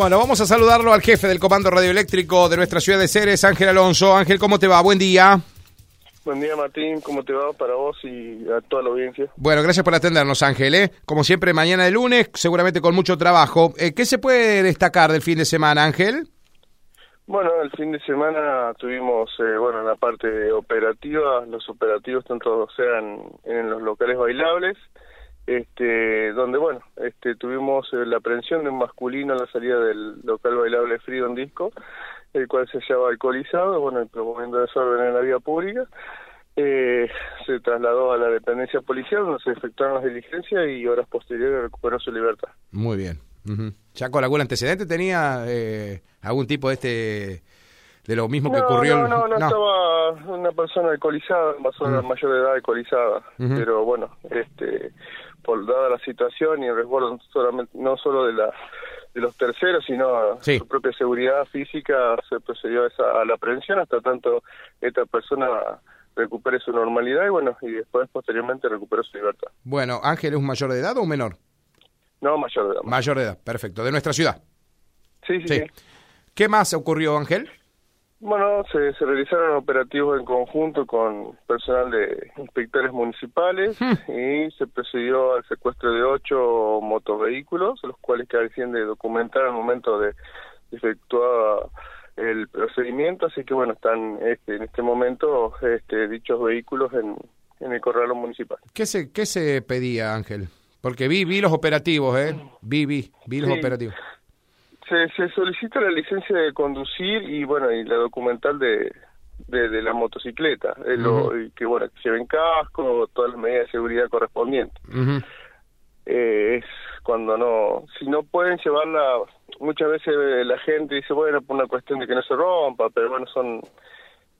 Bueno, vamos a saludarlo al jefe del Comando Radioeléctrico de nuestra ciudad de Ceres, Ángel Alonso. Ángel, ¿cómo te va? Buen día. Buen día, Martín. ¿Cómo te va para vos y a toda la audiencia? Bueno, gracias por atendernos, Ángel. ¿eh? Como siempre, mañana de lunes, seguramente con mucho trabajo. Eh, ¿Qué se puede destacar del fin de semana, Ángel? Bueno, el fin de semana tuvimos, eh, bueno, la parte operativa, los operativos tanto sean en los locales bailables, este, donde, bueno, este, tuvimos eh, la aprehensión de un masculino a la salida del local bailable Freedom Disco, el cual se hallaba alcoholizado, bueno, promoviendo desorden en la vía pública. Eh, se trasladó a la dependencia policial donde se efectuaron las diligencias y horas posteriores recuperó su libertad. Muy bien. ¿Ya con algún antecedente tenía eh, algún tipo de este de lo mismo que ocurrió? No, no, no, no, estaba una persona alcoholizada, una persona mayor de edad alcoholizada, pero bueno, este por dada la situación y el resguardo solamente no solo de la de los terceros, sino su propia seguridad física, se procedió a, esa, a la aprehensión hasta tanto esta persona recupere su normalidad y bueno, y después posteriormente recupere su libertad. Bueno, Ángel, ¿es un mayor de edad o un menor? No, mayor de edad. Mayor de edad, perfecto. ¿De nuestra ciudad? Sí, sí, sí. ¿Qué más ocurrió, Ángel? Bueno, se, se, realizaron operativos en conjunto con personal de inspectores municipales hmm. y se procedió al secuestro de ocho motovehículos, los cuales carecían de documentar al momento de efectuar el procedimiento, así que bueno, están este, en este momento este, dichos vehículos en, en el corralo municipal. ¿Qué se, ¿Qué se pedía, Ángel? Porque vi, vi los operativos, ¿eh? Vi, vi, vi los operativos. Se, se solicita la licencia de conducir y, bueno, y la documental de, de, la motocicleta, lo, que, bueno, que lleven casco, todas las medidas de seguridad correspondientes. eh, es cuando no, si no pueden llevarla, muchas veces la gente dice, bueno, por una cuestión de que no se rompa, pero bueno, son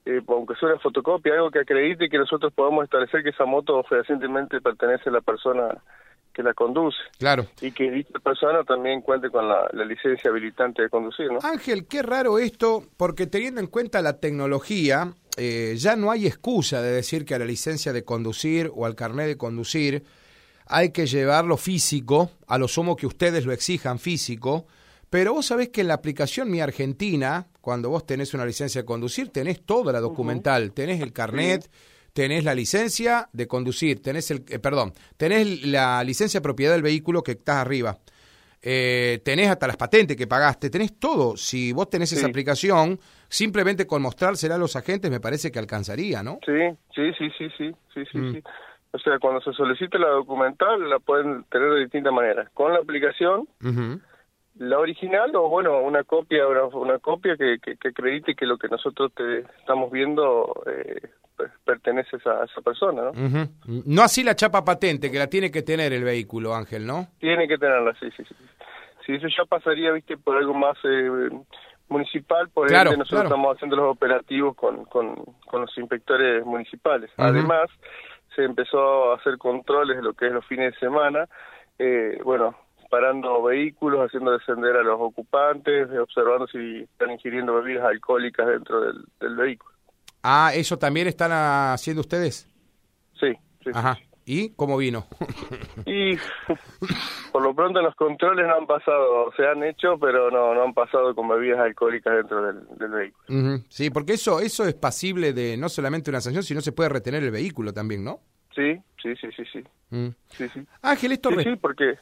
eh, aunque sea una fotocopia, algo que acredite que nosotros podamos establecer que esa moto fehacientemente pertenece a la persona que la conduce. Claro. Y que dicha persona también cuente con la, licencia habilitante de conducir, ¿no? Ángel, qué raro esto, porque teniendo en cuenta la tecnología, eh, ya no hay excusa de decir que a la licencia de conducir o al carnet de conducir hay que llevarlo físico, a lo sumo que ustedes lo exijan físico, pero vos sabés que en la aplicación Mi Argentina, cuando vos tenés una licencia de conducir, tenés toda la documental, tenés el carnet, tenés la licencia de conducir, tenés el, eh, perdón, tenés la licencia de propiedad del vehículo que estás arriba, eh, tenés hasta las patentes que pagaste, tenés todo. Si vos tenés esa aplicación, simplemente con mostrársela a los agentes me parece que alcanzaría, ¿no? Sí, sí, sí, sí, sí, sí, sí. Mm. O sea, cuando se solicite la documental la pueden tener de distintas maneras. Con la aplicación, la original o bueno una copia una, copia que, que, acredite que lo que nosotros te estamos viendo eh, pertenece a esa persona no no así la chapa patente que la tiene que tener el vehículo Ángel no tiene que tenerla sí sí sí. Sí eso ya pasaría viste por algo más eh, municipal por claro, nosotros estamos haciendo los operativos con, con, con los inspectores municipales. Además se empezó a hacer controles de lo que es los fines de semana eh, bueno parando vehículos, haciendo descender a los ocupantes, observando si están ingiriendo bebidas alcohólicas dentro del, vehículo. Ah, ¿eso también están haciendo ustedes? Sí, sí. Ajá. ¿Y cómo vino? y por lo pronto los controles no han pasado, se han hecho, pero no, no han pasado con bebidas alcohólicas dentro del, vehículo. Sí, porque eso, eso es pasible de no solamente una sanción, sino se puede retener el vehículo también, ¿no? Sí, sí, sí, sí, sí. Mm. sí, sí. Ángel, esto... Sí, sí, porque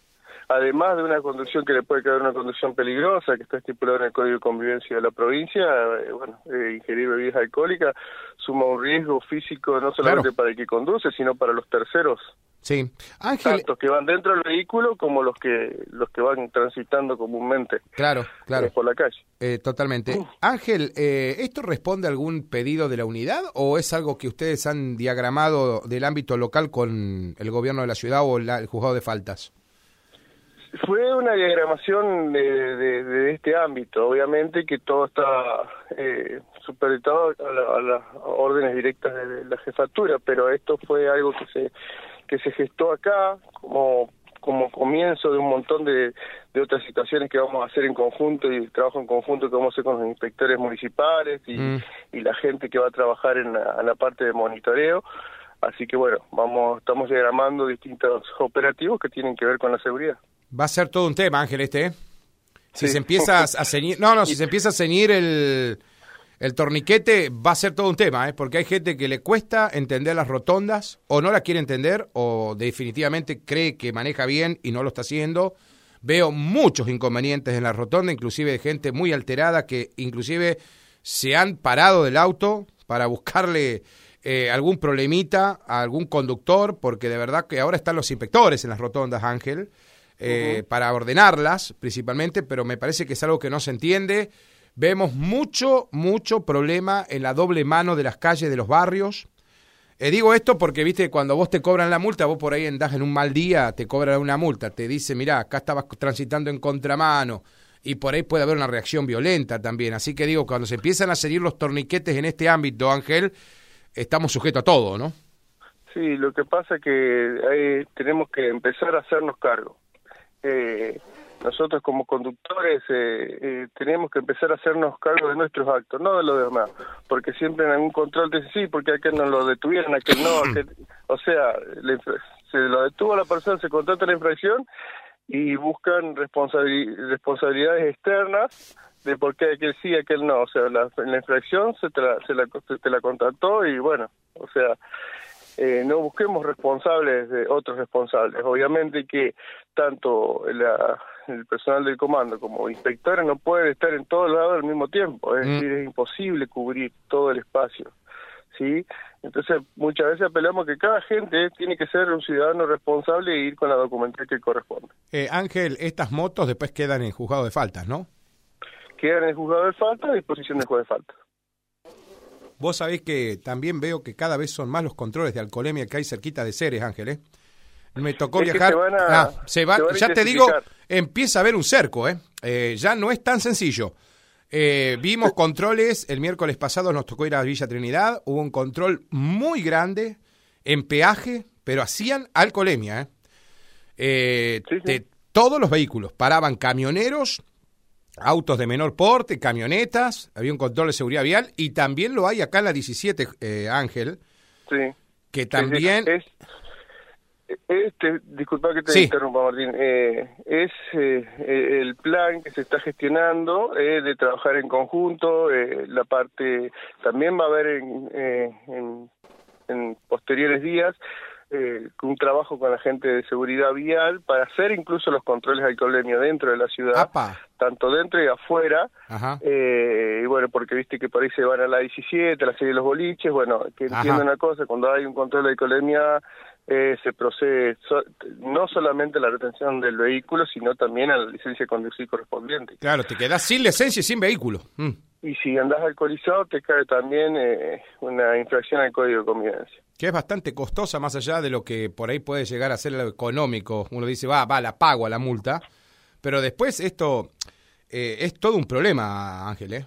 además de una conducción que le puede quedar una conducción peligrosa, que está estipulada en el Código de Convivencia de la provincia, eh, bueno, eh, ingerir bebidas alcohólicas suma un riesgo físico no solamente para el que conduce, sino para los terceros. Sí, Ángel. Tanto que van dentro del vehículo como los que los que van transitando comúnmente. Claro, claro. Eh, por la calle. totalmente. Ángel, ¿esto responde a algún pedido de la unidad o es algo que ustedes han diagramado del ámbito local con el gobierno de la ciudad o el juzgado de faltas? Fue una diagramación de, de, este ámbito, obviamente que todo está eh, supeditado a, las órdenes directas de, la jefatura, pero esto fue algo que se que se gestó acá como como comienzo de un montón de, de otras situaciones que vamos a hacer en conjunto y trabajo en conjunto que vamos a hacer con los inspectores municipales y, mm. y la gente que va a trabajar en la, en la parte de monitoreo. Así que bueno, vamos, estamos diagramando distintos operativos que tienen que ver con la seguridad. Va a ser todo un tema, Ángel, este, ¿eh? Si se empieza a ceñir, no, no, si se empieza a ceñir el, el torniquete va a ser todo un tema, ¿eh? porque hay gente que le cuesta entender las rotondas, o no la quiere entender, o definitivamente cree que maneja bien y no lo está haciendo. Veo muchos inconvenientes en la rotonda, inclusive de gente muy alterada que inclusive se han parado del auto para buscarle eh, algún problemita a algún conductor, porque de verdad que ahora están los inspectores en las rotondas, Ángel, eh, para ordenarlas principalmente, pero me parece que es algo que no se entiende. Vemos mucho, mucho problema en la doble mano de las calles de los barrios. Eh, digo esto porque, viste, cuando vos te cobran la multa, vos por ahí andás en un mal día, te cobran una multa, te dice, mira, acá estabas transitando en contramano, y por ahí puede haber una reacción violenta también. Así que digo, cuando se empiezan a seguir los torniquetes en este ámbito, Ángel, estamos sujetos a todo, ¿no? Sí, lo que pasa es que tenemos que empezar a hacernos cargo. Eh, nosotros como conductores eh, eh, tenemos que empezar a hacernos cargo de nuestros actos, no de los demás, porque siempre en algún control dicen, sí, porque aquel no lo detuvieron, aquel no, o sea, se lo detuvo la persona, se contrata la infracción y buscan responsabilidades externas de por qué aquel sí, aquel no, o sea, la, la infracción se te la, se la, se te la contrató y bueno, o sea, eh, no busquemos responsables de otros responsables. Obviamente que tanto el personal del comando como inspectores no pueden estar en todos lados al mismo tiempo, es mm. decir, es imposible cubrir todo el espacio. ¿sí? Entonces, muchas veces apelamos que cada gente tiene que ser un ciudadano responsable e ir con la documentación que corresponde. Eh, Ángel, estas motos después quedan en juzgado de faltas, ¿no? Quedan en juzgado de faltas a disposición del juez de faltas. Vos sabés que también veo que cada vez son más los controles de alcoholemia que hay cerquita de Ceres, Ángel, ¿eh? Me tocó viajar. Se ah, ya te digo, empieza a haber un cerco, ¿eh? ¿eh? Ya no es tan sencillo. Eh, vimos controles, el miércoles pasado nos tocó ir a Villa Trinidad, hubo un control muy grande en peaje, pero hacían alcoholemia, ¿eh? eh de todos los vehículos, paraban camioneros autos de menor porte, camionetas, había un control de seguridad vial y también lo hay acá en la 17, eh, Ángel. Sí. Que también... Es, este, disculpa que te interrumpa, Martín. Eh, es eh, el plan que se está gestionando de trabajar en conjunto. la parte también va a haber en, en posteriores días eh, un trabajo con la gente de seguridad vial para hacer incluso los controles de alcoholemia dentro de la ciudad, tanto dentro y afuera. Eh, y bueno, porque viste que por ahí se van a la 17, a la serie de los boliches. Bueno, que entiendo una cosa, cuando hay un control de alcoholemia eh, se procede no solamente la retención del vehículo, sino también a la licencia de conducir correspondiente. Claro, te quedas sin licencia y sin vehículo. Mm. Y si andas alcoholizado, te cae también eh, una infracción al código de convivencia. Que es bastante costosa, más allá de lo que por ahí puede llegar a ser lo económico. Uno dice, va, va, la pago a la multa. Pero después esto eh, es todo un problema, Ángel, ¿eh?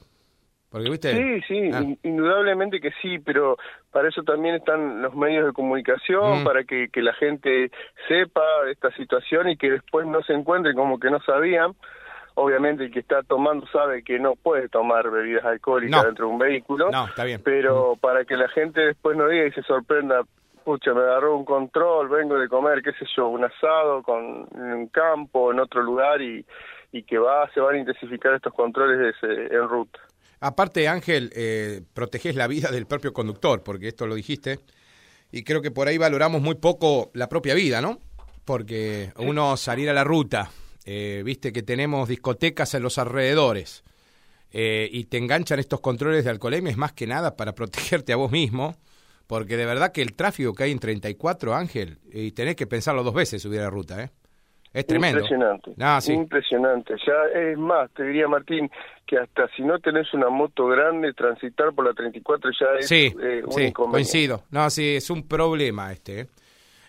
Porque, ¿viste? Sí, sí, ah. indudablemente que sí, pero para eso también están los medios de comunicación, mm. para que, que la gente sepa esta situación y que después no se encuentre como que no sabían. Obviamente el que está tomando sabe que no puede tomar bebidas alcohólicas dentro de un vehículo, no, está bien. pero para que la gente después no diga y se sorprenda, pucha, me agarró un control, vengo de comer, qué sé yo, un asado con, en un campo, en otro lugar y, y que va se van a intensificar estos controles en ruta. Aparte, Ángel, eh, proteges la vida del propio conductor, porque esto lo dijiste, y creo que por ahí valoramos muy poco la propia vida, ¿no? Porque uno salir a la ruta, eh, viste que tenemos discotecas en los alrededores, eh, y te enganchan estos controles de alcoholemia, es más que nada para protegerte a vos mismo, porque de verdad que el tráfico que hay en 34, Ángel, y tenés que pensarlo dos veces subir a la ruta, ¿eh? Es tremendo. Impresionante. Ah, Impresionante. Ya es más, te diría Martín, que hasta si no tenés una moto grande, transitar por la 34 ya es sí, eh, un sí, coincido. No, sí, es un problema este.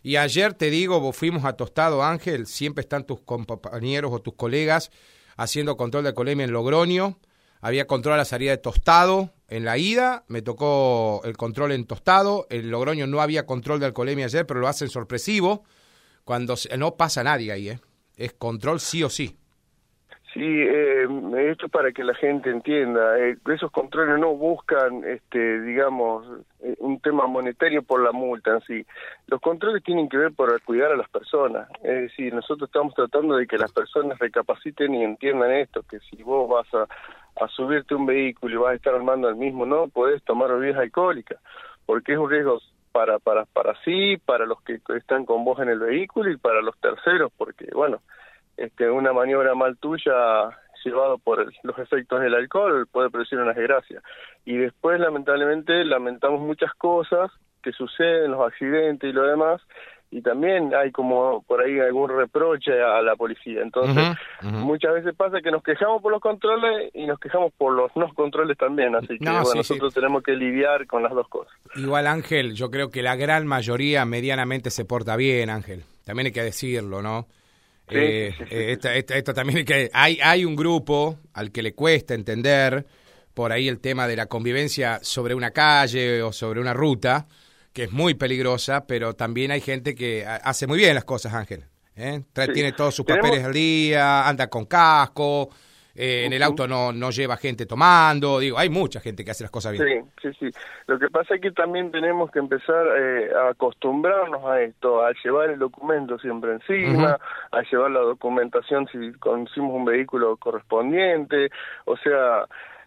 Y ayer te digo, fuimos a Tostado Ángel, siempre están tus compañeros o tus colegas haciendo control de alcoholemia en Logroño. Había control a la salida de Tostado en la ida, me tocó el control en Tostado. En Logroño no había control de alcoholemia ayer, pero lo hacen sorpresivo cuando no pasa nadie ahí, ¿eh? Es control sí o sí. Sí, eh, esto es para que la gente entienda. Eh, esos controles no buscan, este, digamos, eh, un tema monetario por la multa en sí. Los controles tienen que ver por cuidar a las personas. Es decir, nosotros estamos tratando de que las personas recapaciten y entiendan esto, que si vos vas a, a subirte un vehículo y vas a estar armando el mismo, no podés tomar bebidas alcohólicas, porque es un riesgo para, para, para sí, para los que están con vos en el vehículo y para los terceros, porque, bueno, este, una maniobra mal tuya llevado por los efectos del alcohol puede producir una desgracia. Y después, lamentablemente, lamentamos muchas cosas que suceden, los accidentes y lo demás, y también hay como por ahí algún reproche a la policía. Entonces, muchas veces pasa que nos quejamos por los controles y nos quejamos por los no controles también, así que nosotros tenemos que lidiar con las dos cosas. Igual Ángel, yo creo que la gran mayoría medianamente se porta bien, Ángel. También hay que decirlo, ¿no? Eh, eh, también que hay, hay un grupo al que le cuesta entender por ahí el tema de la convivencia sobre una calle o sobre una ruta, que es muy peligrosa, pero también hay gente que hace muy bien las cosas, Ángel. ¿eh? Tiene todos sus papeles al día, anda con casco, eh, en el auto no, no lleva gente tomando, digo, hay mucha gente que hace las cosas bien. Sí, sí, sí. Lo que pasa es que también tenemos que empezar eh, a acostumbrarnos a esto, a llevar el documento siempre encima, a llevar la documentación si conducimos un vehículo correspondiente, o sea,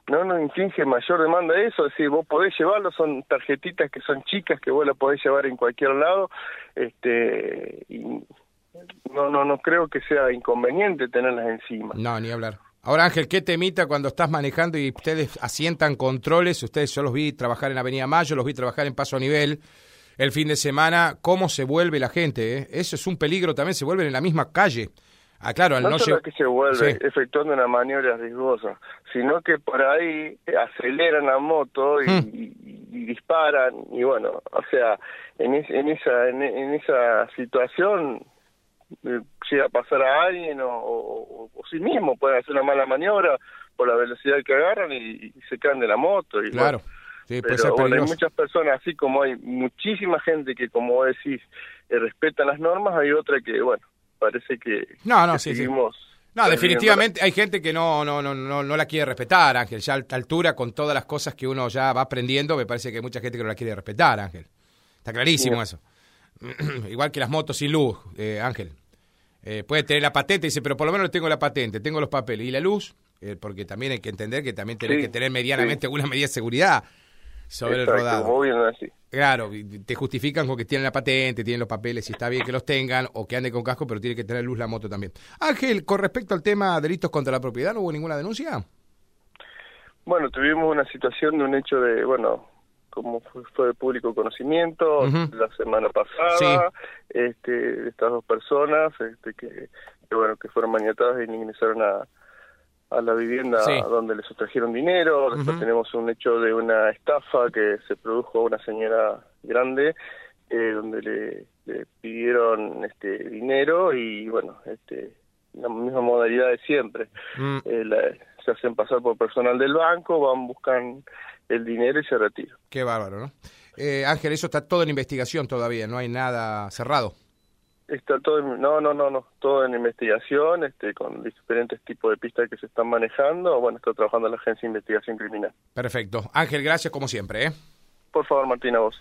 no nos inflige mayor demanda eso, es decir, vos podés llevarlo, son tarjetitas que son chicas que vos las podés llevar en cualquier lado, este, y no, no, no creo que sea inconveniente tenerlas encima. No, ni hablar. Ahora Ángel, ¿qué temita cuando estás manejando y ustedes asientan controles? Ustedes yo los vi trabajar en Avenida Mayo, los vi trabajar en Paso a Nivel el fin de semana. ¿Cómo se vuelve la gente? Eh? Eso es un peligro también, se vuelven en la misma calle. Ah, claro, al no, solo que se vuelve efectuando una maniobra riesgosa, sino que por ahí aceleran la moto y, hmm. disparan y bueno, o sea, en, en esa en esa situación llega a pasar a alguien o, o, sí mismo puede hacer una mala maniobra por la velocidad que agarran y, se caen de la moto. Y claro. pero hay muchas personas, así como hay muchísima gente que, como decís, eh, respetan las normas, hay otra que, bueno, parece que, no, no, seguimos... No, definitivamente hay gente que no, no, no, no, no la quiere respetar, Ángel. Ya a esta altura, con todas las cosas que uno ya va aprendiendo, me parece que hay mucha gente que no la quiere respetar, Ángel. Está clarísimo eso. Igual que las motos sin luz, eh, Ángel. Eh, puede tener la patente, dice, pero por lo menos tengo la patente, tengo los papeles. ¿Y la luz? Eh, porque también hay que entender que también tenés que tener medianamente alguna medida de seguridad sobre el rodado. Claro, te justifican con que tienen la patente, tienen los papeles, si está bien que los tengan, o que anden con casco, pero tiene que tener luz la moto también. Ángel, con respecto al tema delitos contra la propiedad, ¿no hubo ninguna denuncia? Bueno, tuvimos una situación de un hecho de, bueno, como fue de público conocimiento la semana pasada, este, de estas dos personas este, que, bueno que fueron maniatadas y ingresaron a, a la vivienda donde les sustrajeron dinero. Después tenemos un hecho de una estafa que se produjo a una señora grande eh, donde le, pidieron este dinero y bueno, este la misma modalidad de siempre. Mm. Eh, se hacen pasar por personal del banco, van, buscan el dinero y se retira. Qué bárbaro, ¿no? Eh, Ángel, eso está todo en investigación todavía, no hay nada cerrado. Está todo, no, no, no, no, todo en investigación, este, con diferentes tipos de pistas que se están manejando. Bueno, está trabajando la Agencia de Investigación Criminal. Perfecto. Ángel, gracias como siempre, ¿eh? Por favor, Martina, vos.